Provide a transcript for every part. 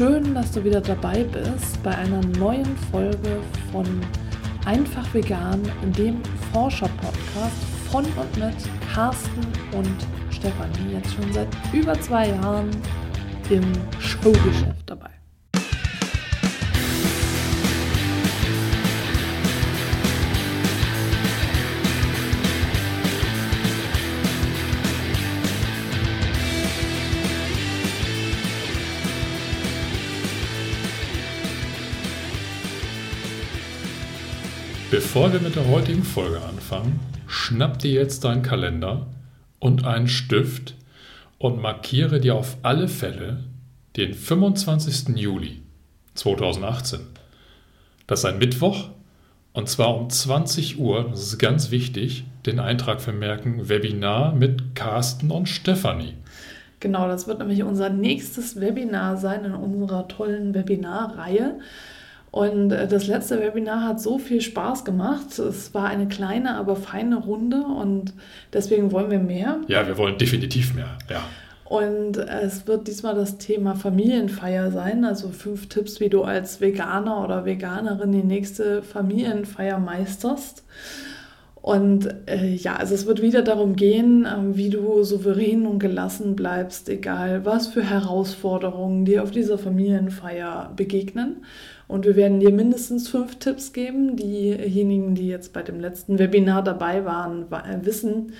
Schön, dass du wieder dabei bist bei einer neuen Folge von Einfach Vegan, dem Forscher-Podcast von und mit Carsten und Stefanie. Jetzt schon seit über zwei Jahren im Showgeschäft dabei. Bevor wir mit der heutigen Folge anfangen, schnapp dir jetzt deinen Kalender und einen Stift und markiere dir auf alle Fälle den 25. Juli 2018. Das ist ein Mittwoch und zwar um 20 Uhr, das ist ganz wichtig, den Eintrag vermerken, Webinar mit Carsten und Stefanie. Genau, das wird nämlich unser nächstes Webinar sein in unserer tollen Webinarreihe. Und äh, das letzte Webinar hat so viel Spaß gemacht. Es war eine kleine, aber feine Runde und deswegen wollen wir mehr. Ja, wir wollen definitiv mehr, ja. Und es wird diesmal das Thema Familienfeier sein, also fünf Tipps, wie du als Veganer oder Veganerin die nächste Familienfeier meisterst. Und äh, ja, also es wird wieder darum gehen, äh, wie du souverän und gelassen bleibst, egal was für Herausforderungen dir auf dieser Familienfeier begegnen. Und wir werden dir mindestens fünf Tipps geben. Diejenigen, die jetzt bei dem letzten Webinar dabei waren, äh, wissen,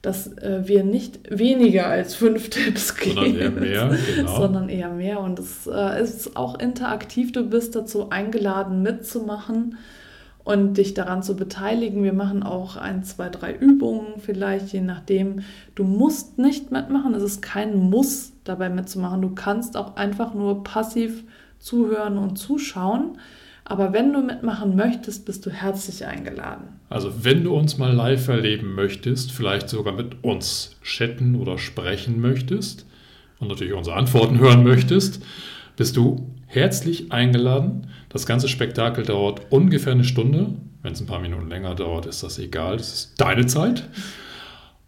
dass äh, wir nicht weniger als fünf Tipps geben, sondern eher mehr. Genau. sondern eher mehr. Und es äh, ist auch interaktiv. Du bist dazu eingeladen, mitzumachen und dich daran zu beteiligen. Wir machen auch ein, zwei, drei Übungen vielleicht, je nachdem. Du musst nicht mitmachen. Es ist kein Muss, dabei mitzumachen. Du kannst auch einfach nur passiv zuhören und zuschauen. Aber wenn du mitmachen möchtest, bist du herzlich eingeladen. Also wenn du uns mal live erleben möchtest, vielleicht sogar mit uns chatten oder sprechen möchtest und natürlich unsere Antworten hören möchtest, bist du herzlich eingeladen. Das ganze Spektakel dauert ungefähr eine Stunde. Wenn es ein paar Minuten länger dauert, ist das egal. Das ist deine Zeit.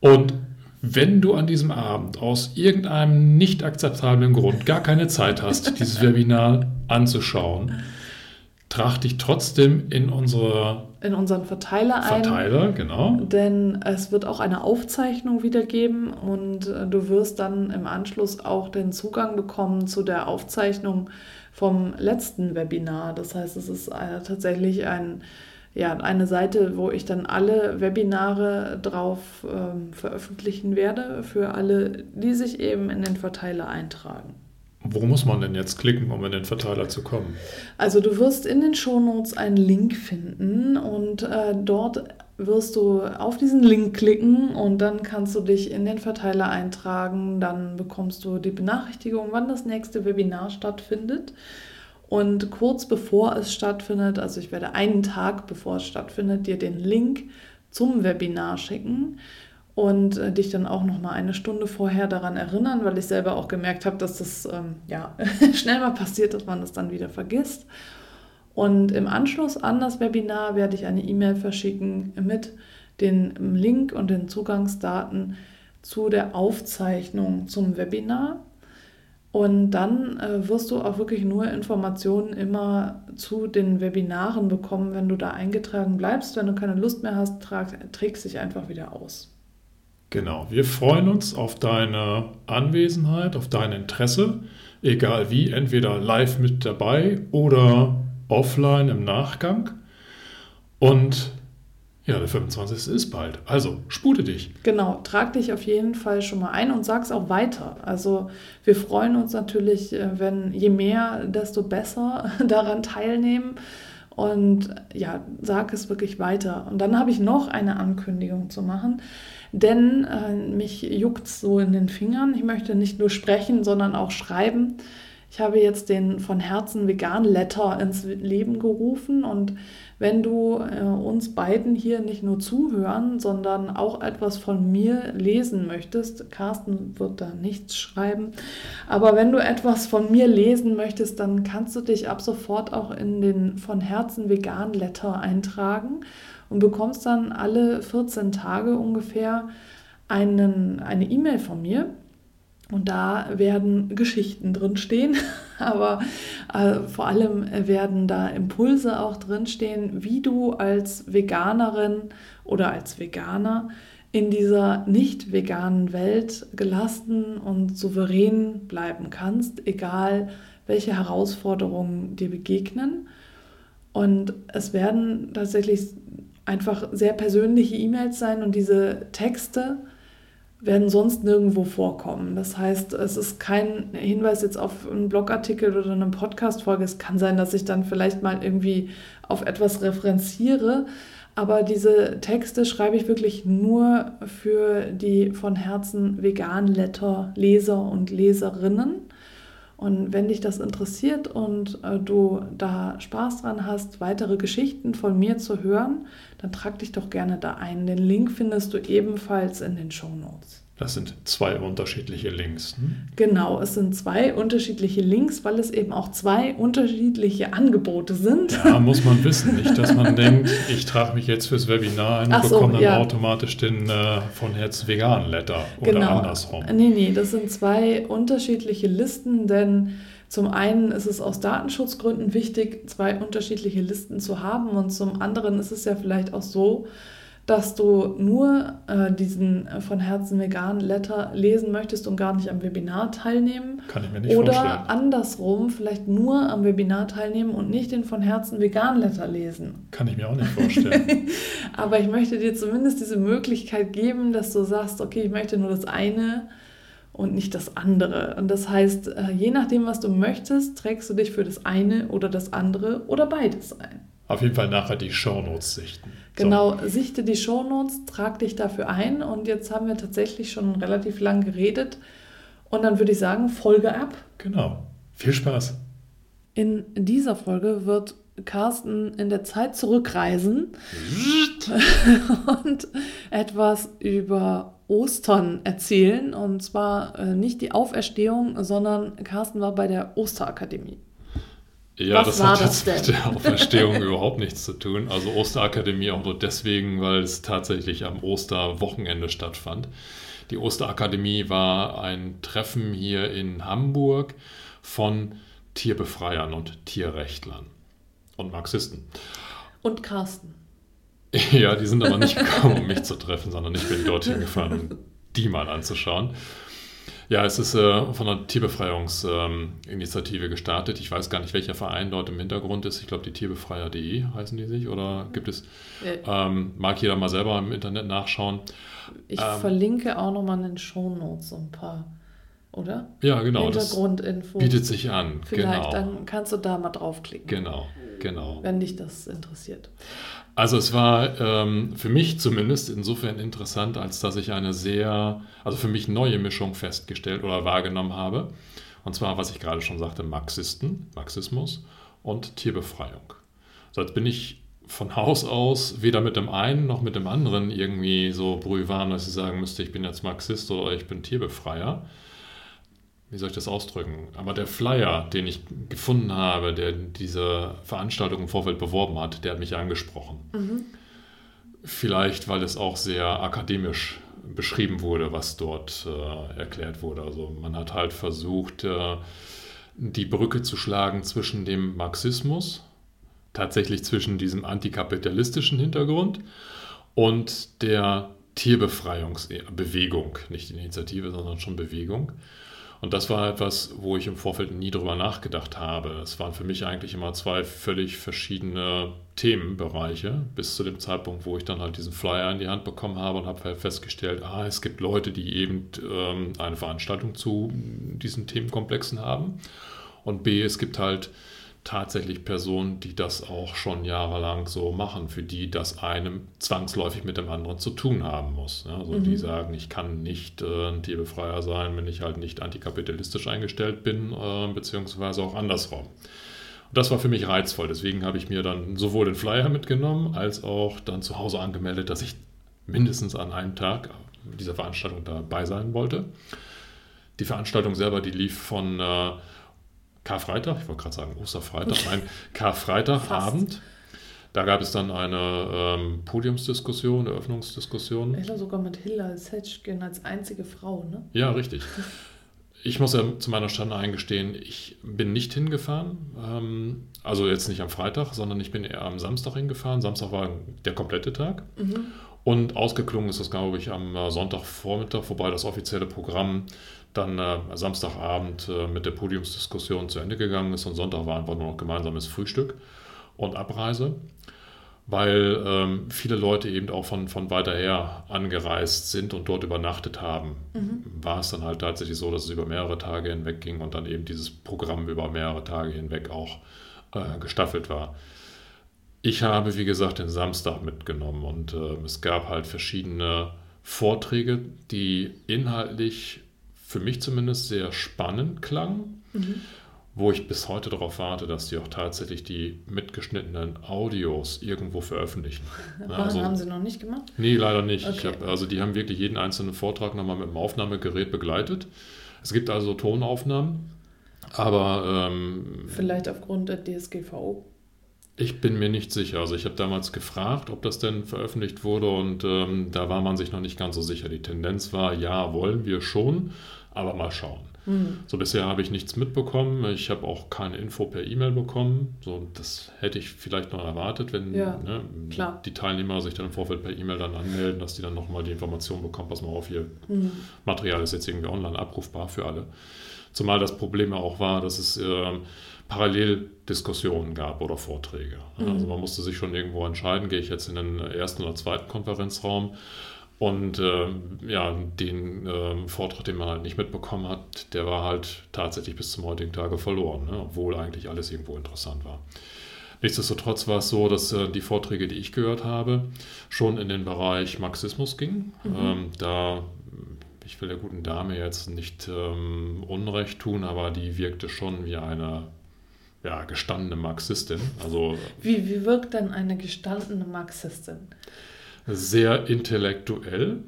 Und wenn du an diesem Abend aus irgendeinem nicht akzeptablen Grund gar keine Zeit hast, dieses Webinar anzuschauen, trag dich trotzdem in unsere in unseren Verteiler, Verteiler ein. genau. Denn es wird auch eine Aufzeichnung wieder geben und äh, du wirst dann im Anschluss auch den Zugang bekommen zu der Aufzeichnung vom letzten Webinar. Das heißt, es ist äh, tatsächlich ein ja, eine Seite, wo ich dann alle Webinare drauf ähm, veröffentlichen werde für alle, die sich eben in den Verteiler eintragen. Wo muss man denn jetzt klicken, um in den Verteiler zu kommen? Also du wirst in den Shownotes einen Link finden und äh, dort wirst du auf diesen Link klicken und dann kannst du dich in den Verteiler eintragen. Dann bekommst du die Benachrichtigung, wann das nächste Webinar stattfindet. Und kurz bevor es stattfindet, also ich werde einen Tag bevor es stattfindet, dir den Link zum Webinar schicken und äh, dich dann auch noch mal eine Stunde vorher daran erinnern, weil ich selber auch gemerkt habe, dass das ähm, ja schnell mal passiert, dass man das dann wieder vergisst. Und im Anschluss an das Webinar werde ich eine E-Mail verschicken mit dem Link und den Zugangsdaten zu der Aufzeichnung zum Webinar. Und dann äh, wirst du auch wirklich nur Informationen immer zu den Webinaren bekommen, wenn du da eingetragen bleibst. Wenn du keine Lust mehr hast, trag, trägst dich einfach wieder aus. Genau, wir freuen uns auf deine Anwesenheit, auf dein Interesse, egal wie, entweder live mit dabei oder offline im Nachgang. Und ja, der 25. ist bald. Also spute dich. Genau, trag dich auf jeden Fall schon mal ein und sag's auch weiter. Also wir freuen uns natürlich, äh, wenn je mehr, desto besser daran teilnehmen. Und ja, sag es wirklich weiter. Und dann habe ich noch eine Ankündigung zu machen, denn äh, mich juckt so in den Fingern. Ich möchte nicht nur sprechen, sondern auch schreiben. Ich habe jetzt den von Herzen Vegan Letter ins Leben gerufen. Und wenn du äh, uns beiden hier nicht nur zuhören, sondern auch etwas von mir lesen möchtest, Carsten wird da nichts schreiben, aber wenn du etwas von mir lesen möchtest, dann kannst du dich ab sofort auch in den von Herzen Vegan Letter eintragen und bekommst dann alle 14 Tage ungefähr einen, eine E-Mail von mir Und da werden Geschichten drinstehen, aber äh, vor allem werden da Impulse auch drinstehen, wie du als Veganerin oder als Veganer in dieser nicht veganen Welt gelassen und souverän bleiben kannst, egal welche Herausforderungen dir begegnen. Und es werden tatsächlich einfach sehr persönliche E-Mails sein und diese Texte werden sonst nirgendwo vorkommen. Das heißt, es ist kein Hinweis jetzt auf einen Blogartikel oder eine Podcast-Folge. Es kann sein, dass ich dann vielleicht mal irgendwie auf etwas referenziere, aber diese Texte schreibe ich wirklich nur für die von Herzen vegan Letter Leser und Leserinnen. Und wenn dich das interessiert und äh, du da Spaß dran hast, weitere Geschichten von mir zu hören, dann trag dich doch gerne da ein. Den Link findest du ebenfalls in den Show Notes. Das sind zwei unterschiedliche Links. Hm? Genau, es sind zwei unterschiedliche Links, weil es eben auch zwei unterschiedliche Angebote sind. Ja, muss man wissen. Nicht, dass man denkt, ich trage mich jetzt fürs Webinar ein und so, bekomme dann ja. automatisch den äh, von Herz Vegan Letter oder genau. andersrum. Nee, nee, das sind zwei unterschiedliche Listen, denn zum einen ist es aus Datenschutzgründen wichtig, zwei unterschiedliche Listen zu haben und zum anderen ist es ja vielleicht auch so, dass du nur äh, diesen äh, von Herzen vegan Letter lesen möchtest und gar nicht am Webinar teilnehmen. Kann ich mir nicht Oder vorstellen. andersrum, vielleicht nur am Webinar teilnehmen und nicht den von Herzen vegan Letter lesen. Kann ich mir auch nicht vorstellen. Aber ich möchte dir zumindest diese Möglichkeit geben, dass du sagst, okay, ich möchte nur das eine und nicht das andere. Und das heißt, äh, je nachdem, was du möchtest, trägst du dich für das eine oder das andere oder beides ein. Auf jeden Fall nachher die Shownotes sichten. Genau, so. sichte die Shownotes, trag dich dafür ein und jetzt haben wir tatsächlich schon relativ lang geredet und dann würde ich sagen, Folge ab. Genau. Viel Spaß. In dieser Folge wird Carsten in der Zeit zurückreisen und etwas über Ostern erzählen. Und zwar äh, nicht die Auferstehung, sondern Carsten war bei der Osterakademie. Ja, Was das hat jetzt mit der Auferstehung überhaupt nichts zu tun. Also Osterakademie auch nur deswegen, weil es tatsächlich am Osterwochenende stattfand. Die Osterakademie war ein Treffen hier in Hamburg von Tierbefreiern und Tierrechtlern und Marxisten. Und Carsten. Ja, die sind aber nicht gekommen, um mich zu treffen, sondern ich bin dorthin gefahren, um die mal anzuschauen. Ja, es ist äh, von der Tierbefreiungsinitiative ähm, gestartet. Ich weiß gar nicht, welcher Verein dort im Hintergrund ist. Ich glaube, die Tierbefreier.de heißen die sich. Oder gibt es, ähm, mag jeder mal selber im Internet nachschauen. Ich ähm, verlinke auch nochmal in den Shownotes so ein paar, oder? Ja, genau. Hintergrundinfos. Bietet sich an. Vielleicht, genau. dann kannst du da mal draufklicken. Genau, genau. Wenn dich das interessiert. Also es war ähm, für mich zumindest insofern interessant, als dass ich eine sehr, also für mich neue Mischung festgestellt oder wahrgenommen habe. Und zwar, was ich gerade schon sagte, Marxisten, Marxismus und Tierbefreiung. So, jetzt bin ich von Haus aus weder mit dem einen noch mit dem anderen irgendwie so brühwarm, dass ich sagen müsste, ich bin jetzt Marxist oder ich bin Tierbefreier wie soll ich das ausdrücken? Aber der Flyer, den ich gefunden habe, der diese Veranstaltung im Vorfeld beworben hat, der hat mich angesprochen. Mhm. Vielleicht, weil es auch sehr akademisch beschrieben wurde, was dort äh, erklärt wurde. Also man hat halt versucht, äh, die Brücke zu schlagen zwischen dem Marxismus, tatsächlich zwischen diesem antikapitalistischen Hintergrund und der Tierbefreiungsbewegung, nicht Initiative, sondern schon Bewegung. Und das war etwas, wo ich im Vorfeld nie drüber nachgedacht habe. Es waren für mich eigentlich immer zwei völlig verschiedene Themenbereiche, bis zu dem Zeitpunkt, wo ich dann halt diesen Flyer in die Hand bekommen habe und habe festgestellt, ah, es gibt Leute, die eben ähm, eine Veranstaltung zu diesen Themenkomplexen haben. Und B, es gibt halt tatsächlich Personen, die das auch schon jahrelang so machen, für die das einem zwangsläufig mit dem anderen zu tun haben muss. Also mhm. die sagen, ich kann nicht äh, ein Tierbefreier sein, wenn ich halt nicht antikapitalistisch eingestellt bin, äh, beziehungsweise auch andersrum. Und das war für mich reizvoll. Deswegen habe ich mir dann sowohl den Flyer mitgenommen, als auch dann zu Hause angemeldet, dass ich mindestens an einem Tag dieser Veranstaltung dabei sein wollte. Die Veranstaltung selber, die lief von äh, Karfreitag, ich wollte gerade sagen Osterfreitag, nein, Karfreitagabend. Da gab es dann eine ähm, Podiumsdiskussion, Eröffnungsdiskussion. Ich glaube sogar mit Hilla Setschgen als einzige Frau, ne? Ja, richtig. ich muss ja zu meiner Stande eingestehen, ich bin nicht hingefahren. Ähm, also jetzt nicht am Freitag, sondern ich bin eher am Samstag hingefahren. Samstag war der komplette Tag. Mhm. Und ausgeklungen ist das, glaube ich, am äh, Sonntagvormittag, wobei das offizielle Programm dann äh, Samstagabend äh, mit der Podiumsdiskussion zu Ende gegangen ist und Sonntag war einfach nur noch gemeinsames Frühstück und Abreise weil ähm, viele Leute eben auch von, von weiter her angereist sind und dort übernachtet haben. Mhm. War es dann halt tatsächlich so, dass es über mehrere Tage hinweg ging und dann eben dieses Programm über mehrere Tage hinweg auch äh, gestaffelt war. Ich habe, wie gesagt, den Samstag mitgenommen und äh, es gab halt verschiedene Vorträge, die inhaltlich für mich zumindest sehr spannend klangen. Mhm wo ich bis heute darauf warte, dass die auch tatsächlich die mitgeschnittenen Audios irgendwo veröffentlichen. Warum also, haben sie noch nicht gemacht? Nee, leider nicht. Okay. Hab, also die haben wirklich jeden einzelnen Vortrag nochmal mit dem Aufnahmegerät begleitet. Es gibt also Tonaufnahmen, aber... Ähm, Vielleicht aufgrund der DSGVO? Ich bin mir nicht sicher. Also ich habe damals gefragt, ob das denn veröffentlicht wurde und ähm, da war man sich noch nicht ganz so sicher. Die Tendenz war, ja, wollen wir schon, aber mal schauen. Mhm. So bisher habe ich nichts mitbekommen. Ich habe auch keine Info per E-Mail bekommen. So, das hätte ich vielleicht noch erwartet, wenn ja, ne, die Teilnehmer sich dann im Vorfeld per E-Mail dann anmelden, dass die dann nochmal die Information bekommen, pass mal auf, ihr mhm. Material ist jetzt irgendwie online abrufbar für alle. Zumal das Problem ja auch war, dass es äh, Paralleldiskussionen gab oder Vorträge. Mhm. Also man musste sich schon irgendwo entscheiden, gehe ich jetzt in den ersten oder zweiten Konferenzraum und äh, ja, den äh, Vortrag, den man halt nicht mitbekommen hat, der war halt tatsächlich bis zum heutigen Tage verloren, ne? obwohl eigentlich alles irgendwo interessant war. Nichtsdestotrotz war es so, dass äh, die Vorträge, die ich gehört habe, schon in den Bereich Marxismus gingen. Mhm. Ähm, da, ich will der guten Dame jetzt nicht ähm, Unrecht tun, aber die wirkte schon wie eine ja, gestandene Marxistin. Also, wie, wie wirkt denn eine gestandene Marxistin? Sehr intellektuell.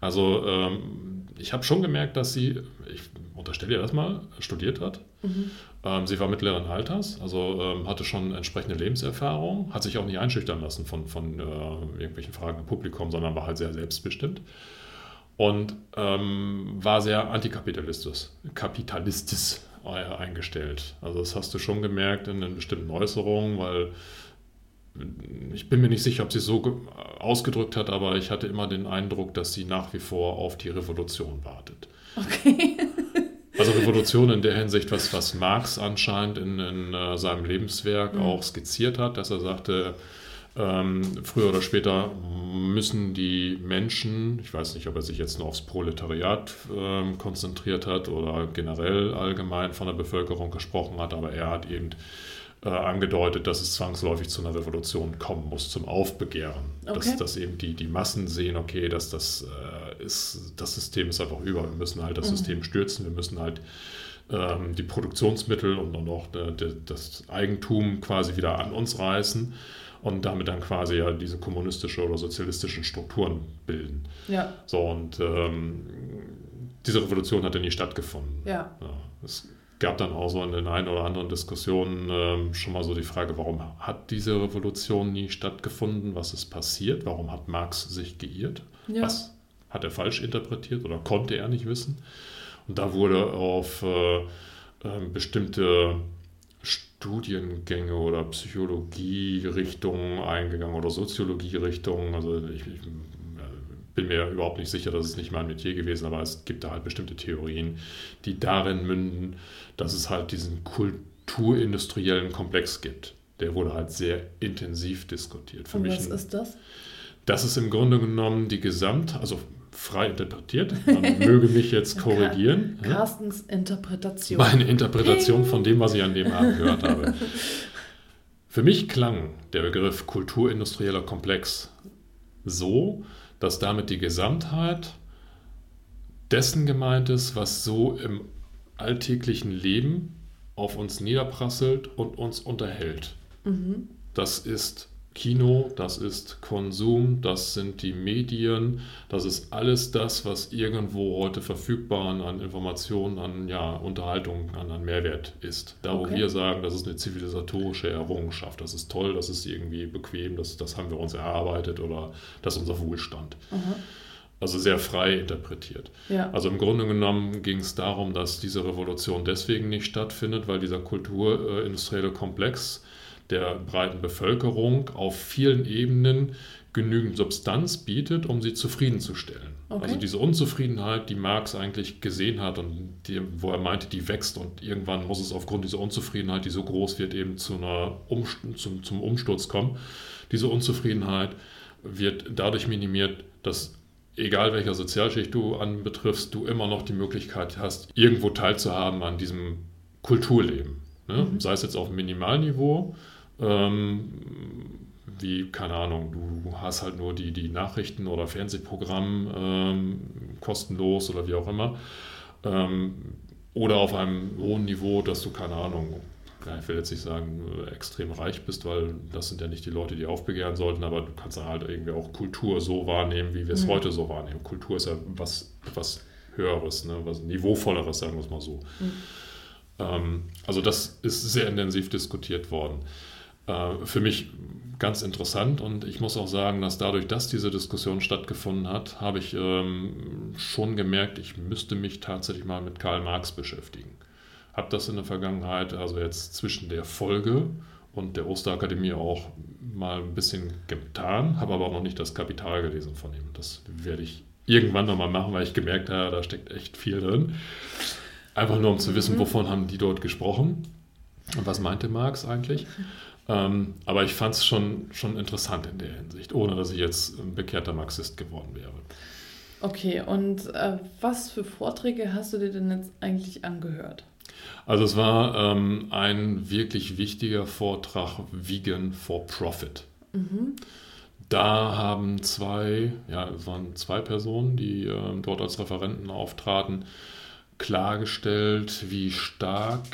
Also ähm, ich habe schon gemerkt, dass sie, ich unterstelle ihr das mal, studiert hat. Mhm. Ähm, sie war mittleren Alters, also ähm, hatte schon entsprechende Lebenserfahrung, hat sich auch nicht einschüchtern lassen von, von äh, irgendwelchen Fragen im Publikum, sondern war halt sehr selbstbestimmt und ähm, war sehr antikapitalistisch kapitalistisch eingestellt. Also das hast du schon gemerkt in den bestimmten Äußerungen, weil ich bin mir nicht sicher, ob sie es so ausgedrückt hat, aber ich hatte immer den Eindruck, dass sie nach wie vor auf die Revolution wartet. Okay. also Revolution in der Hinsicht, was, was Marx anscheinend in, in uh, seinem Lebenswerk mhm. auch skizziert hat, dass er sagte, ähm, früher oder später müssen die Menschen, ich weiß nicht, ob er sich jetzt nur aufs Proletariat äh, konzentriert hat oder generell allgemein von der Bevölkerung gesprochen hat, aber er hat eben äh, angedeutet, dass es zwangsläufig zu einer Revolution kommen muss, zum Aufbegehren. Okay. Dass, dass eben die, die Massen sehen, okay, dass das, äh, ist, das System ist einfach über, wir müssen halt das mhm. System stürzen, wir müssen halt ähm, die Produktionsmittel und, und auch de, das Eigentum quasi wieder an uns reißen und damit dann quasi ja diese kommunistische oder sozialistischen Strukturen bilden. Ja. So, und ähm, diese Revolution hat ja nie stattgefunden. Ja. ja es gab dann auch so in den ein oder anderen Diskussionen ähm, schon mal so die Frage, warum hat diese Revolution nie stattgefunden? Was ist passiert? Warum hat Marx sich geirrt? Ja. Was hat er falsch interpretiert oder konnte er nicht wissen? Und da wurde auf äh, äh, bestimmte Studiengänge oder Psychologie-Richtungen eingegangen oder Soziologie-Richtungen. Also ich, ich bin mir überhaupt nicht sicher, dass es nicht mein Metier gewesen, aber es gibt da halt bestimmte Theorien, die darin münden, dass es halt diesen kulturindustriellen Komplex gibt. Der wurde halt sehr intensiv diskutiert. Für Und mich was ist das? Das ist im Grunde genommen die Gesamt, also frei interpretiert. Man möge mich jetzt korrigieren. Carstens Interpretation. Meine Interpretation von dem, was ich an dem Abend gehört habe. Für mich klang der Begriff kulturindustrieller Komplex so, dass damit die Gesamtheit dessen gemeint ist, was so im alltäglichen Leben auf uns niederprasselt und uns unterhält. Mhm. Das ist Kino, das ist Konsum, das sind die Medien, das ist alles das, was irgendwo heute verfügbar an Informationen, an ja, Unterhaltung, an, an Mehrwert ist. Da, okay. wo wir sagen, das ist eine zivilisatorische Errungenschaft, das ist toll, das ist irgendwie bequem, das, das haben wir uns erarbeitet oder das ist unser Wohlstand. Mhm. also sehr frei interpretiert. Ja. Also im Grunde genommen ging es darum, dass diese Revolution deswegen nicht stattfindet, weil dieser kulturindustrielle Komplex der breiten Bevölkerung auf vielen Ebenen genügend Substanz bietet, um sie zufriedenzustellen. Okay. Also diese Unzufriedenheit, die Marx eigentlich gesehen hat und die, wo er meinte, die wächst und irgendwann muss es aufgrund dieser Unzufriedenheit, die so groß wird, eben zu einer Umst zum, zum Umsturz kommen. Diese Unzufriedenheit wird dadurch minimiert, dass egal welcher Sozialschicht du anbetriffst, du immer noch die Möglichkeit hast, irgendwo teilzuhaben an diesem Kulturleben. Ne? Mhm. Sei es jetzt auf Minimalniveau, ähm, wie, keine Ahnung, du hast halt nur die, die Nachrichten oder Fernsehprogramm ähm, kostenlos oder wie auch immer. Ähm, oder auf einem hohen Niveau, dass du, keine Ahnung, ich will jetzt nicht sagen, äh, extrem reich bist, weil das sind ja nicht die Leute, die aufbegehren sollten, aber du kannst dann halt irgendwie auch Kultur so wahrnehmen, wie wir es Mhm. heute so wahrnehmen. Kultur ist ja was, was Höheres, ne? was Niveauvolleres, sagen wir es mal so. Mhm. Ähm, also das ist sehr intensiv diskutiert worden. Äh, für mich ganz interessant und ich muss auch sagen, dass dadurch, dass diese Diskussion stattgefunden hat, habe ich ähm, schon gemerkt, ich müsste mich tatsächlich mal mit Karl Marx beschäftigen. Habe das in der Vergangenheit, also jetzt zwischen der Folge und der Osterakademie auch mal ein bisschen getan, habe aber auch noch nicht das Kapital gelesen von ihm. Das werde ich irgendwann nochmal machen, weil ich gemerkt habe, da steckt echt viel drin. Einfach nur um zu wissen, Mhm. wovon haben die dort gesprochen und was meinte Marx eigentlich. Ähm, aber ich fand es schon, schon interessant in der Hinsicht, ohne dass ich jetzt ein bekehrter Marxist geworden wäre. Okay, und äh, was für Vorträge hast du dir denn jetzt eigentlich angehört? Also es war ähm, ein wirklich wichtiger Vortrag Vegan for Profit. Mhm. Da haben zwei, ja, es waren zwei Personen, die ähm, dort als Referenten auftraten, klargestellt, wie stark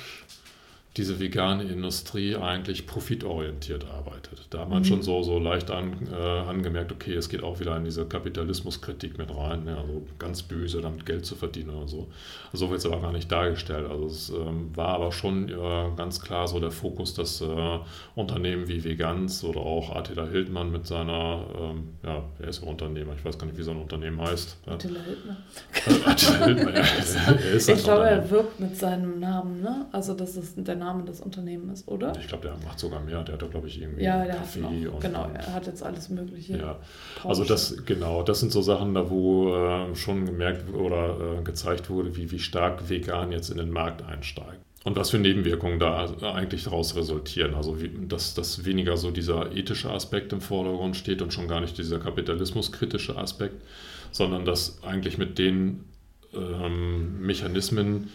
diese vegane Industrie eigentlich profitorientiert arbeitet. Da hat man Mhm. schon so, so leicht an, äh, angemerkt, okay, es geht auch wieder in diese Kapitalismuskritik mit rein, ne? also ganz böse, damit Geld zu verdienen oder so. So wird es aber gar nicht dargestellt. Also es ähm, war aber schon äh, ganz klar so der Fokus, dass äh, Unternehmen wie Vegans oder auch Attila Hildmann mit seiner, ähm, ja, er ist ja Unternehmer, ich weiß gar nicht, wie sein Unternehmen heißt. Attila Hildmann. Äh, Attila Hildmann, ja, er ist ein Ich glaube, er wirbt mit seinem Namen, ne? Also, dass es der Name des Unternehmens ist, oder? Ich glaube, der macht sogar mehr. Der hat da, glaube ich, irgendwie Ja, der hat Kaffee noch. und Genau, er hat jetzt alles Mögliche. Ja, also das, genau, das sind so Sachen, da wo äh, schon gemerkt oder äh, gezeigt wurde, wie, wie stark vegan jetzt in den Markt einsteigt. Und was für Nebenwirkungen da eigentlich daraus resultieren. Also wie, dass, dass weniger so dieser ethische Aspekt im Vordergrund steht und schon gar nicht dieser kapitalismuskritische Aspekt, sondern dass eigentlich mit den ähm, Mechanismen,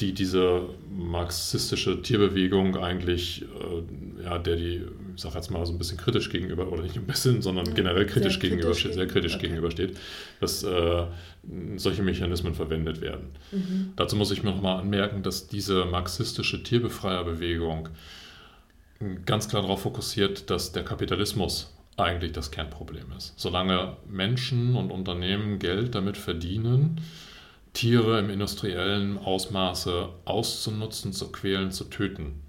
die diese marxistische Tierbewegung eigentlich, äh, ja, der die, ich sag jetzt mal so ein bisschen kritisch gegenüber, oder nicht ein bisschen, sondern Ja, generell kritisch gegenübersteht, sehr kritisch okay. gegenübersteht, dass äh, solche Mechanismen verwendet werden. Mhm. Dazu muss ich mir nochmal anmerken, dass diese marxistische Tierbefreierbewegung ganz klar darauf fokussiert, dass der Kapitalismus eigentlich das Kernproblem ist. Solange Menschen und Unternehmen Geld damit verdienen, Tiere im industriellen Ausmaße auszunutzen, zu quälen, zu töten,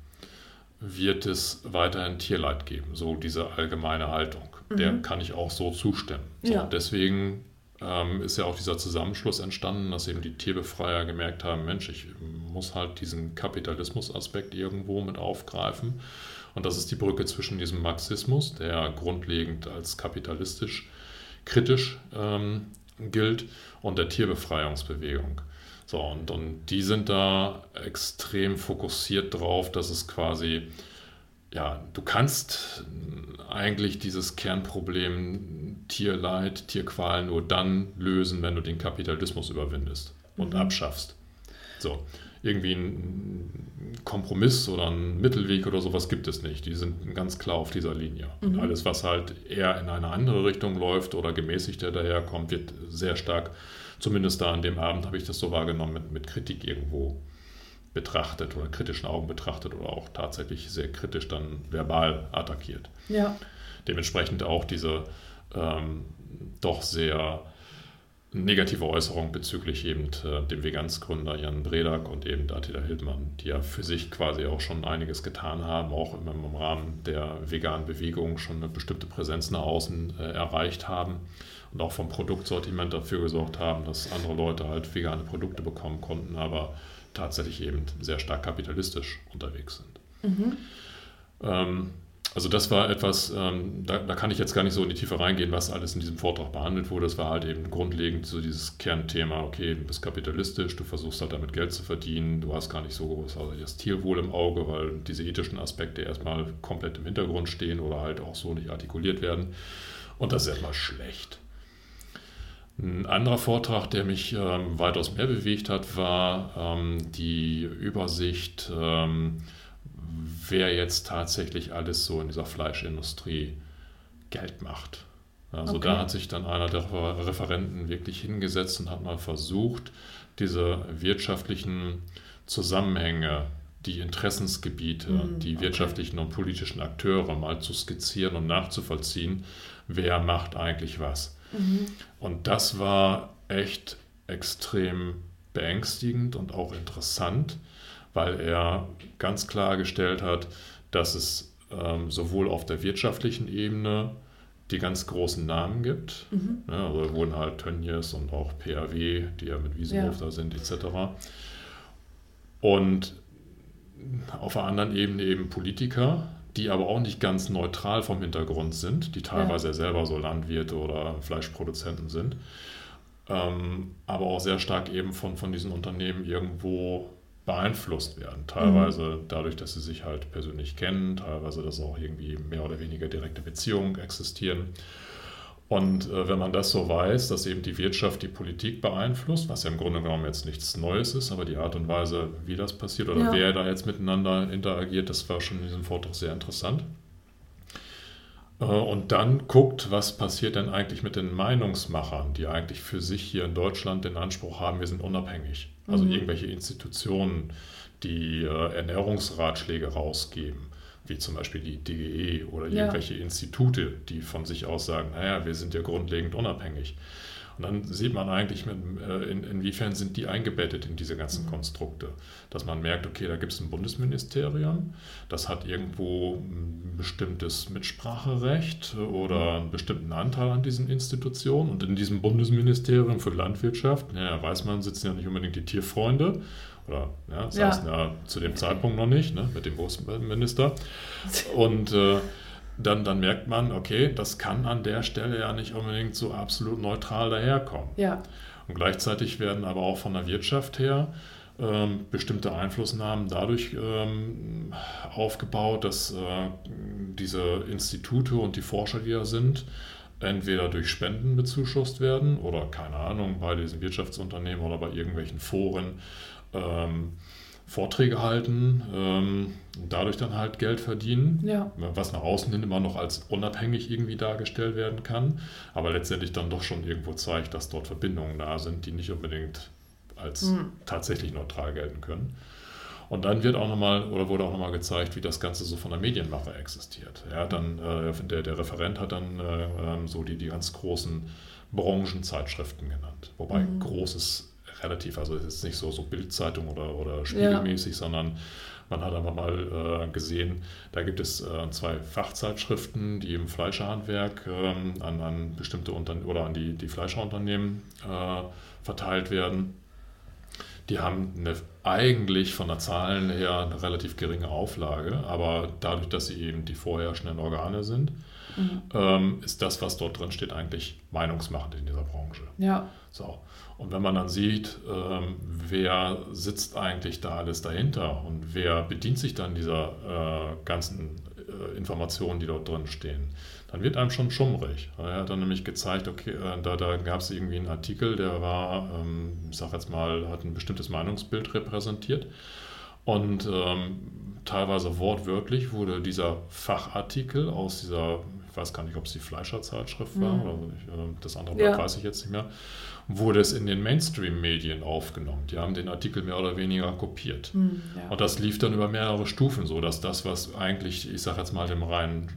wird es weiterhin Tierleid geben. So diese allgemeine Haltung. Der Mhm. kann ich auch so zustimmen. So, Ja. und deswegen ähm, ist ja auch dieser Zusammenschluss entstanden, dass eben die Tierbefreier gemerkt haben, Mensch, ich muss halt diesen Kapitalismusaspekt irgendwo mit aufgreifen. Und das ist die Brücke zwischen diesem Marxismus, der grundlegend als kapitalistisch kritisch ähm, gilt, und der Tierbefreiungsbewegung. So, und, und die sind da extrem fokussiert drauf, dass es quasi, ja, du kannst eigentlich dieses Kernproblem Tierleid, Tierqual nur dann lösen, wenn du den Kapitalismus überwindest und Mhm. abschaffst. So, irgendwie ein Kompromiss oder ein Mittelweg oder sowas gibt es nicht. Die sind ganz klar auf dieser Linie. Und Mhm. alles, was halt eher in eine andere Richtung läuft oder gemäßigter daherkommt, wird sehr stark, zumindest da an dem Abend habe ich das so wahrgenommen, mit, mit Kritik irgendwo betrachtet oder kritischen Augen betrachtet oder auch tatsächlich sehr kritisch dann verbal attackiert. Ja. Dementsprechend auch diese ähm, doch sehr negative Äußerungen bezüglich eben äh, dem Vegansgründer Jan Bredak und eben Attila Hildmann, die ja für sich quasi auch schon einiges getan haben, auch im, im Rahmen der veganen Bewegung schon eine bestimmte Präsenz nach außen äh, erreicht haben und auch vom Produktsortiment dafür gesorgt haben, dass andere Leute halt vegane Produkte bekommen konnten, aber tatsächlich eben sehr stark kapitalistisch unterwegs sind. Mhm. Ähm, also das war etwas, ähm, da, da, kann ich jetzt gar nicht so in die Tiefe reingehen, was alles in diesem Vortrag behandelt wurde. Das war halt eben grundlegend so dieses Kernthema, okay, du bist kapitalistisch, du versuchst halt damit Geld zu verdienen, du hast gar nicht so groß also das Tierwohl im Auge, weil diese ethischen Aspekte erstmal komplett im Hintergrund stehen oder halt auch so nicht artikuliert werden. Und das ist erstmal schlecht. Ein anderer Vortrag, der mich ähm, weitaus mehr bewegt hat, war ähm, die Übersicht ähm, wer jetzt tatsächlich alles so in dieser Fleischindustrie Geld macht. Also okay. da hat sich dann einer der Referenten wirklich hingesetzt und hat mal versucht, diese wirtschaftlichen Zusammenhänge, die Interessensgebiete, mm, die wirtschaftlichen okay. und politischen Akteure mal zu skizzieren und nachzuvollziehen, wer macht eigentlich was. Mhm. Und das war echt extrem beängstigend und auch interessant, weil er ganz klargestellt hat, dass es ähm, sowohl auf der wirtschaftlichen Ebene die ganz großen Namen gibt. Mhm. Ne, also wurden halt Tönnies und auch PAW, die ja mit Wiesenhof ja. da sind, etc. Und auf der anderen Ebene eben Politiker, die aber auch nicht ganz neutral vom Hintergrund sind, die teilweise ja. selber so Landwirte oder Fleischproduzenten sind, ähm, aber auch sehr stark eben von, von diesen Unternehmen irgendwo beeinflusst werden. Teilweise mhm. dadurch, dass sie sich halt persönlich kennen, teilweise, dass auch irgendwie mehr oder weniger direkte Beziehungen existieren. Und äh, wenn man das so weiß, dass eben die Wirtschaft die Politik beeinflusst, was ja im Grunde genommen jetzt nichts Neues ist, aber die Art und Weise, wie das passiert oder ja. wer da jetzt miteinander interagiert, das war schon in diesem Vortrag sehr interessant. Äh, und dann guckt, was passiert denn eigentlich mit den Meinungsmachern, die eigentlich für sich hier in Deutschland den Anspruch haben, wir sind unabhängig. Also mhm. irgendwelche Institutionen, die äh, Ernährungsratschläge rausgeben, wie zum Beispiel die DGE oder ja. irgendwelche Institute, die von sich aus sagen, naja, wir sind ja grundlegend unabhängig. Und dann sieht man eigentlich, mit, äh, in, inwiefern sind die eingebettet in diese ganzen mhm. Konstrukte. Dass man merkt, okay, da gibt es ein Bundesministerium, das hat irgendwo ein bestimmtes Mitspracherecht oder einen bestimmten Anteil an diesen Institutionen. Und in diesem Bundesministerium für Landwirtschaft, naja, weiß man, sitzen ja nicht unbedingt die Tierfreunde oder ja, saßen ja. ja zu dem Zeitpunkt noch nicht, ne, mit dem Großminister. Und äh, dann, dann merkt man, okay, das kann an der Stelle ja nicht unbedingt so absolut neutral daherkommen. Ja. Und gleichzeitig werden aber auch von der Wirtschaft her ähm, bestimmte Einflussnahmen dadurch ähm, aufgebaut, dass äh, diese Institute und die Forscher, die da sind, entweder durch Spenden bezuschusst werden oder keine Ahnung, bei diesen Wirtschaftsunternehmen oder bei irgendwelchen Foren ähm, Vorträge halten, ähm, dadurch dann halt Geld verdienen, ja. was nach außen hin immer noch als unabhängig irgendwie dargestellt werden kann, aber letztendlich dann doch schon irgendwo zeigt, dass dort Verbindungen da sind, die nicht unbedingt als mhm. tatsächlich neutral gelten können. Und dann wird auch nochmal, oder wurde auch nochmal gezeigt, wie das Ganze so von der Medienmache existiert. Ja, dann, äh, der, der Referent hat dann äh, ähm, so die, die ganz großen Branchenzeitschriften genannt. Wobei mhm. großes relativ, also es ist nicht so, so Bildzeitung oder, oder spiegelmäßig, ja. sondern man hat einfach mal äh, gesehen, da gibt es äh, zwei Fachzeitschriften, die im Fleischerhandwerk äh, an, an bestimmte Unternehmen oder an die, die Fleischerunternehmen äh, verteilt werden. Die haben eine, eigentlich von der Zahlen her eine relativ geringe Auflage, aber dadurch, dass sie eben die vorherrschenden Organe sind, mhm. ähm, ist das, was dort drin steht, eigentlich meinungsmachend in dieser Branche. Ja. So. Und wenn man dann sieht, ähm, wer sitzt eigentlich da alles dahinter und wer bedient sich dann dieser äh, ganzen äh, Informationen, die dort drin stehen, dann wird einem schon schummrig. Er hat dann nämlich gezeigt, okay, äh, da, da gab es irgendwie einen Artikel, der war, ähm, ich sag jetzt mal, hat ein bestimmtes Meinungsbild repräsentiert. Und ähm, teilweise wortwörtlich wurde dieser Fachartikel aus dieser, ich weiß gar nicht, ob es die Fleischerzeitschrift war, mhm. oder äh, das andere ja. weiß ich jetzt nicht mehr, wurde es in den Mainstream-Medien aufgenommen. Die haben den Artikel mehr oder weniger kopiert. Hm, ja. Und das lief dann über mehrere Stufen, so dass das, was eigentlich, ich sage jetzt mal, dem reinen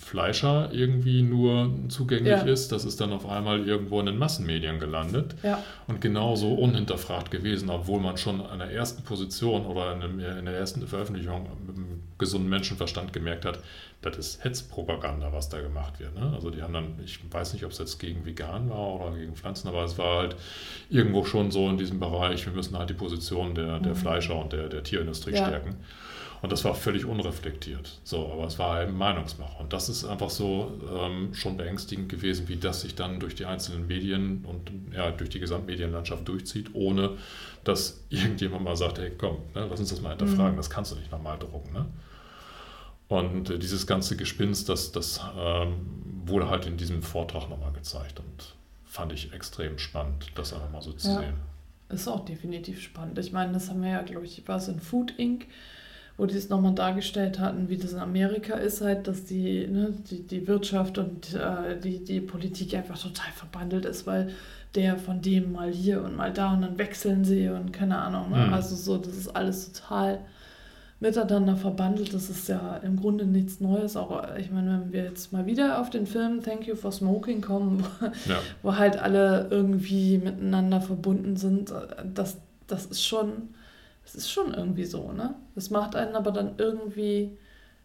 Fleischer irgendwie nur zugänglich Ja. ist, das ist dann auf einmal irgendwo in den Massenmedien gelandet ja, und genauso unhinterfragt gewesen, obwohl man schon an der ersten Position oder in, der ersten Veröffentlichung mit einem gesunden Menschenverstand gemerkt hat, das ist Hetzpropaganda, was da gemacht wird. Ne? Also die haben dann, ich weiß nicht, ob es jetzt gegen Vegan war oder gegen Pflanzen, aber es war halt irgendwo schon so in diesem Bereich, wir müssen halt die Position der, der Mhm. Fleischer und der, der Tierindustrie Ja. stärken. Und das war völlig unreflektiert. So, aber es war eben Meinungsmacher. Und das ist einfach so ähm, schon beängstigend gewesen, wie das sich dann durch die einzelnen Medien und ja, durch die Gesamtmedienlandschaft durchzieht, ohne dass irgendjemand mal sagt, hey komm, ne, lass uns das mal hinterfragen, Mhm. das kannst du nicht nochmal drucken. Ne? Und äh, dieses ganze Gespinst, das, das ähm, wurde halt in diesem Vortrag nochmal gezeigt und fand ich extrem spannend, das einfach mal so zu Ja. sehen. ist auch definitiv spannend. Ich meine, das haben wir ja, glaube ich, war es in Food Inc., wo die es nochmal dargestellt hatten, wie das in Amerika ist, halt, dass die, ne, die, die Wirtschaft und äh, die, die Politik einfach total verbandelt ist, weil der von dem mal hier und mal da und dann wechseln sie und keine Ahnung. Ne? Mhm. Also so, das ist alles total miteinander verbandelt. Das ist ja im Grunde nichts Neues. Auch, ich meine, wenn wir jetzt mal wieder auf den Film Thank You for Smoking kommen, Ja. wo halt alle irgendwie miteinander verbunden sind, äh, das, das ist schon, das ist schon irgendwie so, ne? Das macht einen aber dann irgendwie,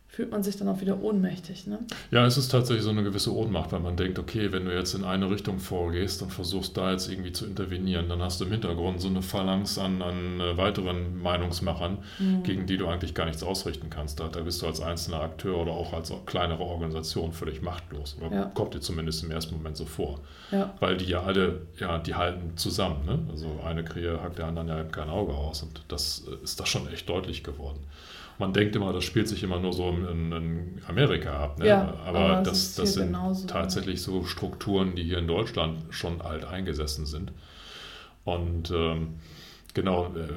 fühlt man sich dann auch wieder ohnmächtig, ne? Ja, es ist tatsächlich so eine gewisse Ohnmacht, weil man denkt, okay, wenn du jetzt in eine Richtung vorgehst und versuchst da jetzt irgendwie zu intervenieren, dann hast du im Hintergrund so eine Phalanx an, an äh, weiteren Meinungsmachern, Mhm. gegen die du eigentlich gar nichts ausrichten kannst. Da, da bist du als einzelner Akteur oder auch als kleinere Organisation völlig machtlos. Oder Ja. kommt dir zumindest im ersten Moment so vor. Ja, Weil die ja alle, ja, die halten zusammen. Ne? Also eine Krähe hackt der anderen ja kein Auge aus und das äh, ist da schon echt deutlich geworden. Man denkt immer, das spielt sich immer nur so in, in Amerika ab. Ne? Ja, aber, aber das, das sind genauso. tatsächlich so Strukturen, die hier in Deutschland schon alt eingesessen sind. Und ähm, genau, äh,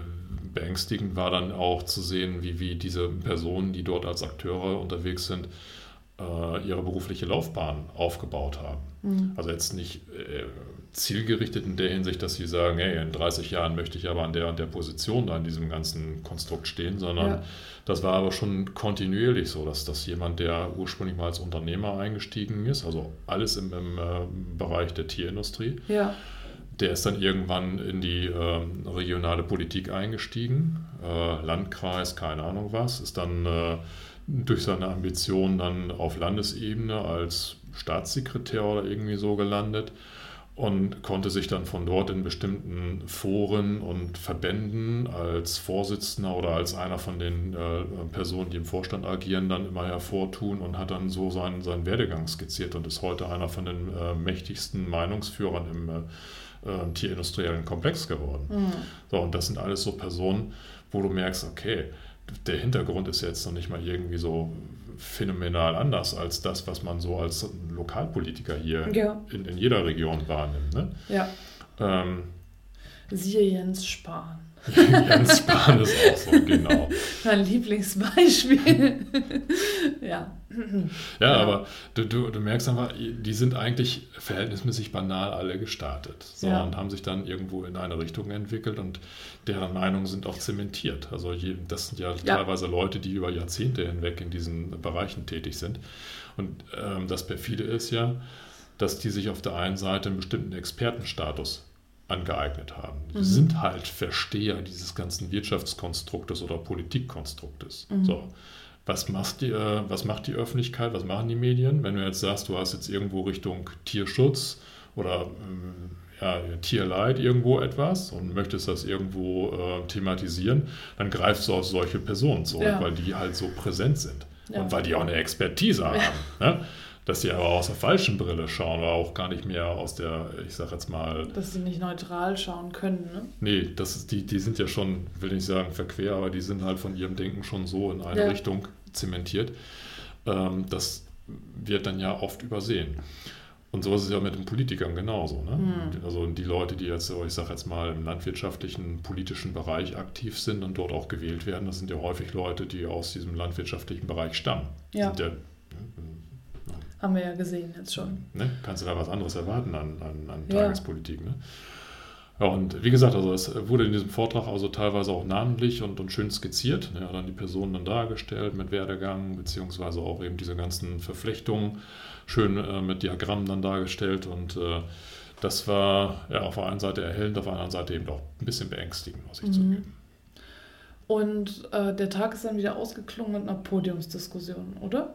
beängstigend war dann auch zu sehen, wie, wie diese Personen, die dort als Akteure unterwegs sind, äh, ihre berufliche Laufbahn aufgebaut haben. Mhm. Also jetzt nicht äh, zielgerichtet in der Hinsicht, dass sie sagen, hey, in 30 Jahren möchte ich aber an der und der Position da in diesem ganzen Konstrukt stehen, sondern Ja. das war aber schon kontinuierlich so, dass, dass jemand, der ursprünglich mal als Unternehmer eingestiegen ist, also alles im, im äh, Bereich der Tierindustrie, ja, der ist dann irgendwann in die ähm, regionale Politik eingestiegen, äh, Landkreis, keine Ahnung was, ist dann äh, durch seine Ambition dann auf Landesebene als Staatssekretär oder irgendwie so gelandet und konnte sich dann von dort in bestimmten Foren und Verbänden als Vorsitzender oder als einer von den äh, Personen, die im Vorstand agieren, dann immer hervortun und hat dann so seinen, seinen Werdegang skizziert und ist heute einer von den äh, mächtigsten Meinungsführern im äh, äh, tierindustriellen Komplex geworden. Mhm. So, und das sind alles so Personen, wo du merkst, okay, der Hintergrund ist jetzt noch nicht mal irgendwie so phänomenal anders als das, was man so als Lokalpolitiker hier Ja. in, in jeder Region wahrnimmt. Ne? ja. Ähm, Siehe Jens Spahn. Jens Spahn ist auch so, genau. Mein Lieblingsbeispiel. ja. Ja, Ja. aber du, du, du merkst einfach, die sind eigentlich verhältnismäßig banal alle gestartet. So, Ja. Und haben sich dann irgendwo in eine Richtung entwickelt und deren Meinungen sind auch zementiert. Also je, das sind ja, Ja. teilweise Leute, die über Jahrzehnte hinweg in diesen Bereichen tätig sind. Und ähm, das perfide ist ja, dass die sich auf der einen Seite einen bestimmten Expertenstatus angeeignet haben. Die Mhm. sind halt Versteher dieses ganzen Wirtschaftskonstruktes oder Politikkonstruktes. Mhm. So. Was macht, die, äh, was macht die Öffentlichkeit, was machen die Medien? Wenn du jetzt sagst, du hast jetzt irgendwo Richtung Tierschutz oder ähm, ja, Tierleid irgendwo etwas und möchtest das irgendwo äh, thematisieren, dann greifst du auf solche Personen zurück, Ja. weil die halt so präsent sind Ja. und weil die auch eine Expertise haben. Ne? Dass die aber aus der falschen Brille schauen oder auch gar nicht mehr aus der, ich sag jetzt mal, Dass sie nicht neutral schauen können, ne? Nee, das ist, die, die sind ja schon, will nicht sagen verquer, aber die sind halt von ihrem Denken schon so in eine. Richtung zementiert. Ähm, das wird dann ja oft übersehen. Und so ist es ja mit den Politikern genauso. Ne? Hm. Also die Leute, die jetzt, so, ich sage jetzt mal, im landwirtschaftlichen, politischen Bereich aktiv sind und dort auch gewählt werden, das sind ja häufig Leute, die aus diesem landwirtschaftlichen Bereich stammen. Ja. Ja, Haben wir ja gesehen jetzt schon. Ne? Kannst du da was anderes erwarten an, an, an Tagespolitik, ne? Ja, und wie gesagt, also es wurde in diesem Vortrag also teilweise auch namentlich und, und schön skizziert. Ja, dann die Personen dann dargestellt mit Werdegang, beziehungsweise auch eben diese ganzen Verflechtungen schön äh, mit Diagrammen dann dargestellt. Und äh, das war ja auf der einen Seite erhellend, auf der anderen Seite eben auch ein bisschen beängstigend, muss ich mhm. zugeben. Und äh, der Tag ist dann wieder ausgeklungen mit einer Podiumsdiskussion, oder?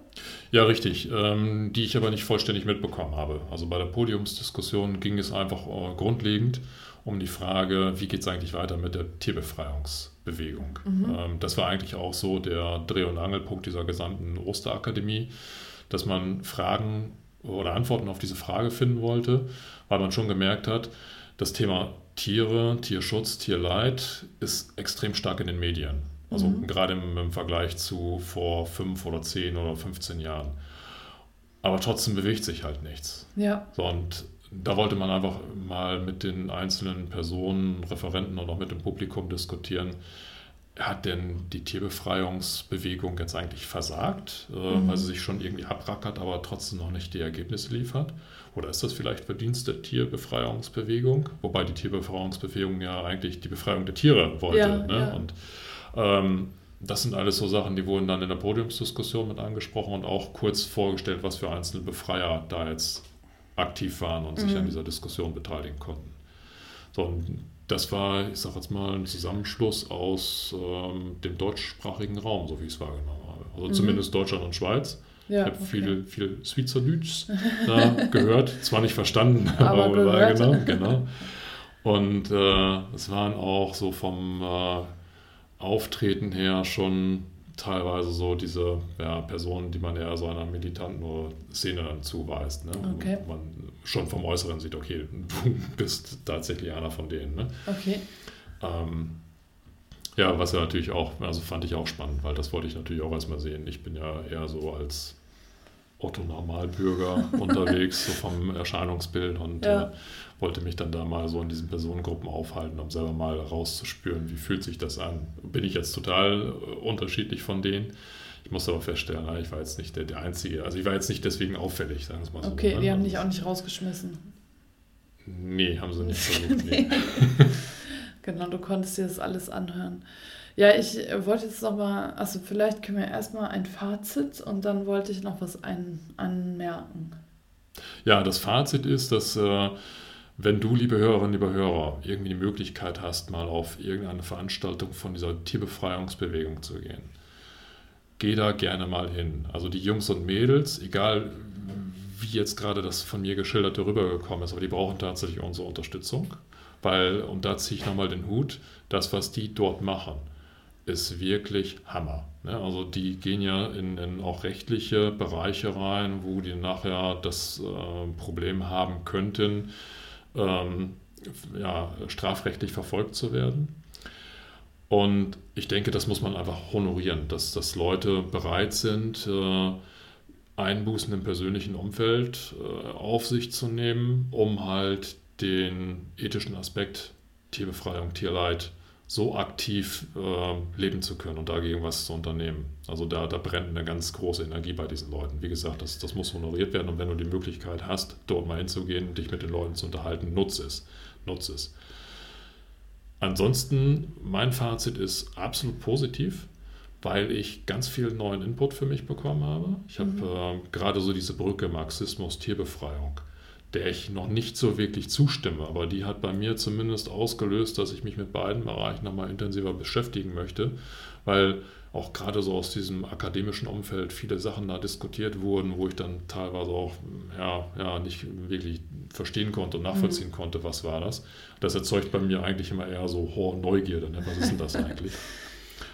Ja, richtig. Ähm, die ich aber nicht vollständig mitbekommen habe. Also bei der Podiumsdiskussion ging es einfach äh, grundlegend um die Frage, wie geht es eigentlich weiter mit der Tierbefreiungsbewegung. Mhm. Ähm, das war eigentlich auch so der Dreh- und Angelpunkt dieser gesamten Osterakademie, dass man Fragen oder Antworten auf diese Frage finden wollte, weil man schon gemerkt hat, das Thema Tiere, Tierschutz, Tierleid ist extrem stark in den Medien. Also mhm. gerade im, im, Vergleich zu vor fünf oder zehn oder 15 Jahren. Aber trotzdem bewegt sich halt nichts. Ja. So, und da wollte man einfach mal mit den einzelnen Personen, Referenten und auch mit dem Publikum diskutieren, hat denn die Tierbefreiungsbewegung jetzt eigentlich versagt, äh, mhm. weil sie sich schon irgendwie abrackert, aber trotzdem noch nicht die Ergebnisse liefert? Oder ist das vielleicht Verdienst der Tierbefreiungsbewegung? Wobei die Tierbefreiungsbewegung ja eigentlich die Befreiung der Tiere wollte. Ja, ne? ja. Und ähm, das sind alles so Sachen, die wurden dann in der Podiumsdiskussion mit angesprochen und auch kurz vorgestellt, was für einzelne Befreier da jetzt aktiv waren und mhm. sich an dieser Diskussion beteiligen konnten. So, und das war, ich sage jetzt mal, ein Zusammenschluss aus ähm, dem deutschsprachigen Raum, so wie ich es wahrgenommen habe. Also mhm. zumindest Deutschland und Schweiz. Ja, ich habe okay. viel, viel Schweizerdeutsch da gehört, zwar nicht verstanden, aber, aber wahrgenommen. Genau. Und äh, es waren auch so vom äh, Auftreten her schon teilweise so diese ja, Personen, die man eher so einer militanten Szene dann zuweist. Ne? Okay. man schon vom Äußeren sieht, okay, du bist tatsächlich einer von denen. Ne? Okay. Ähm, ja, was ja natürlich auch, also fand ich auch spannend, weil das wollte ich natürlich auch erstmal sehen. Ich bin ja eher so als Otto Normalbürger unterwegs, so vom Erscheinungsbild und ja. äh, wollte mich dann da mal so in diesen Personengruppen aufhalten, um selber mal rauszuspüren, wie fühlt sich das an. Bin ich jetzt total äh, unterschiedlich von denen? Ich musste aber feststellen, ich war jetzt nicht der, der Einzige, also ich war jetzt nicht deswegen auffällig, sagen wir es mal so. Okay, ne? die haben dich auch nicht rausgeschmissen. Nee, haben sie nicht versucht. nee. Genau, du konntest dir das alles anhören. Ja, ich wollte jetzt nochmal, also vielleicht können wir erstmal ein Fazit und dann wollte ich noch was ein, anmerken. Ja, das Fazit ist, dass äh, wenn du, liebe Hörerinnen, liebe Hörer, irgendwie die Möglichkeit hast, mal auf irgendeine Veranstaltung von dieser Tierbefreiungsbewegung zu gehen, geh da gerne mal hin. Also die Jungs und Mädels, egal wie jetzt gerade das von mir geschilderte rübergekommen ist, aber die brauchen tatsächlich unsere Unterstützung, weil, und da ziehe ich nochmal den Hut, das, was die dort machen, ist wirklich Hammer. Ne? Also die gehen ja in, in, auch rechtliche Bereiche rein, wo die nachher das äh, Problem haben könnten, ähm, ja, strafrechtlich verfolgt zu werden. Und ich denke, das muss man einfach honorieren, dass, dass Leute bereit sind, äh, Einbußen im persönlichen Umfeld äh, auf sich zu nehmen, um halt den ethischen Aspekt Tierbefreiung, Tierleid so aktiv äh, leben zu können und dagegen was zu unternehmen. Also da, da brennt eine ganz große Energie bei diesen Leuten. Wie gesagt, das, das muss honoriert werden und wenn du die Möglichkeit hast, dort mal hinzugehen, dich mit den Leuten zu unterhalten, nutze es. Nutze es. Ansonsten, mein Fazit ist absolut positiv, weil ich ganz viel neuen Input für mich bekommen habe. Ich habe mhm. äh, gerade so diese Brücke Marxismus, Tierbefreiung der ich noch nicht so wirklich zustimme, aber die hat bei mir zumindest ausgelöst, dass ich mich mit beiden Bereichen nochmal intensiver beschäftigen möchte, weil auch gerade so aus diesem akademischen Umfeld viele Sachen da diskutiert wurden, wo ich dann teilweise auch ja, ja, nicht wirklich verstehen konnte und nachvollziehen mhm. konnte, was war das. Das erzeugt bei mir eigentlich immer eher so hohe Neugierde, ne? was ist denn das eigentlich?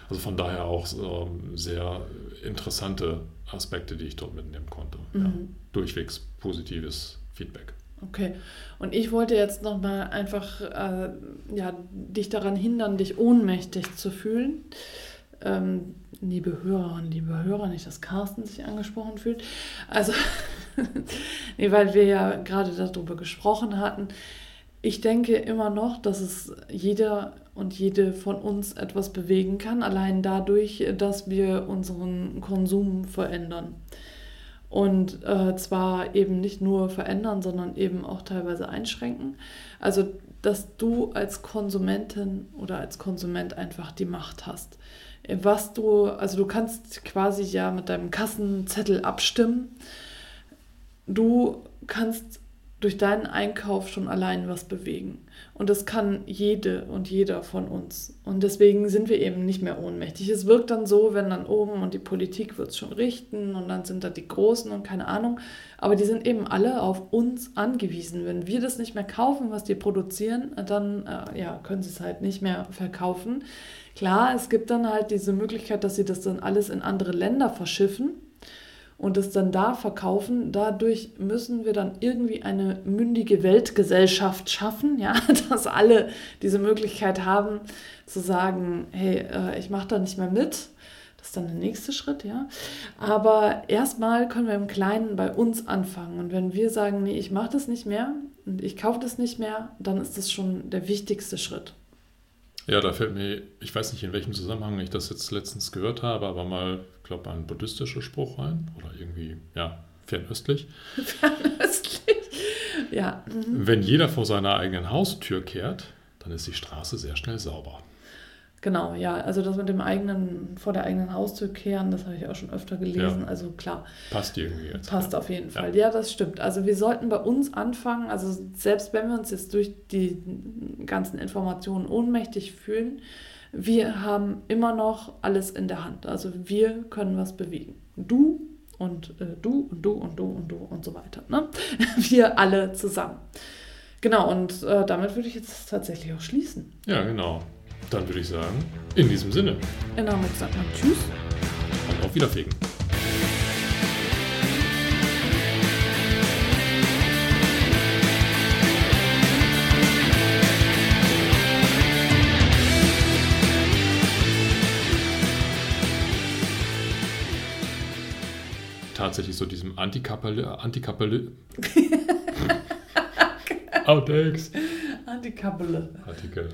Also von daher auch ähm, sehr interessante Aspekte, die ich dort mitnehmen konnte. Mhm. Ja, durchwegs positives Feedback. Okay. Und ich wollte jetzt nochmal einfach äh, ja, dich daran hindern, dich ohnmächtig zu fühlen. Ähm, liebe Hörerinnen, liebe Hörer, nicht, dass Carsten sich angesprochen fühlt. Also, nee, weil wir ja gerade darüber gesprochen hatten. Ich denke immer noch, dass es jeder und jede von uns etwas bewegen kann, allein dadurch, dass wir unseren Konsum verändern. Und äh, zwar eben nicht nur verändern, sondern eben auch teilweise einschränken. Also, dass du als Konsumentin oder als Konsument einfach die Macht hast. Was du, also du kannst quasi ja mit deinem Kassenzettel abstimmen. Du kannst durch deinen Einkauf schon allein was bewegen. Und das kann jede und jeder von uns. Und deswegen sind wir eben nicht mehr ohnmächtig. Es wirkt dann so, wenn dann oben und die Politik wird es schon richten und dann sind da die Großen und keine Ahnung. Aber die sind eben alle auf uns angewiesen. Wenn wir das nicht mehr kaufen, was die produzieren, dann äh, ja, können sie es halt nicht mehr verkaufen. Klar, es gibt dann halt diese Möglichkeit, dass sie das dann alles in andere Länder verschiffen und es dann da verkaufen. Dadurch müssen wir dann irgendwie eine mündige Weltgesellschaft schaffen, ja, dass alle diese Möglichkeit haben zu sagen, hey, äh, ich mache da nicht mehr mit. Das ist dann der nächste Schritt, ja. Aber erstmal können wir im Kleinen bei uns anfangen. Und wenn wir sagen, nee, ich mache das nicht mehr und ich kaufe das nicht mehr, dann ist das schon der wichtigste Schritt. Ja, da fällt mir, ich weiß nicht, in welchem Zusammenhang ich das jetzt letztens gehört habe, aber mal, ich glaube, ein buddhistischer Spruch rein oder irgendwie, ja, fernöstlich. Fernöstlich, ja. Mhm. Wenn jeder vor seiner eigenen Haustür kehrt, dann ist die Straße sehr schnell sauber. Genau, ja. Also das mit dem eigenen, vor der eigenen Haustür kehren, das habe ich auch schon öfter gelesen. Ja. Also klar. Passt irgendwie jetzt. Passt ja. auf jeden Fall. Ja. ja, das stimmt. Also wir sollten bei uns anfangen, also selbst wenn wir uns jetzt durch die ganzen Informationen ohnmächtig fühlen, wir haben immer noch alles in der Hand. Also wir können was bewegen. Du und äh, du und du und du und du und so weiter. Ne? Wir alle zusammen. Genau, und äh, damit würde ich jetzt tatsächlich auch schließen. Ja, genau. Dann würde ich sagen, in diesem Sinne. In damit sagt man Tschüss. Und auf Wiederfegen. Tatsächlich so diesem Antikappale, Antikappale. Outtakes. Antikappale. Artikel.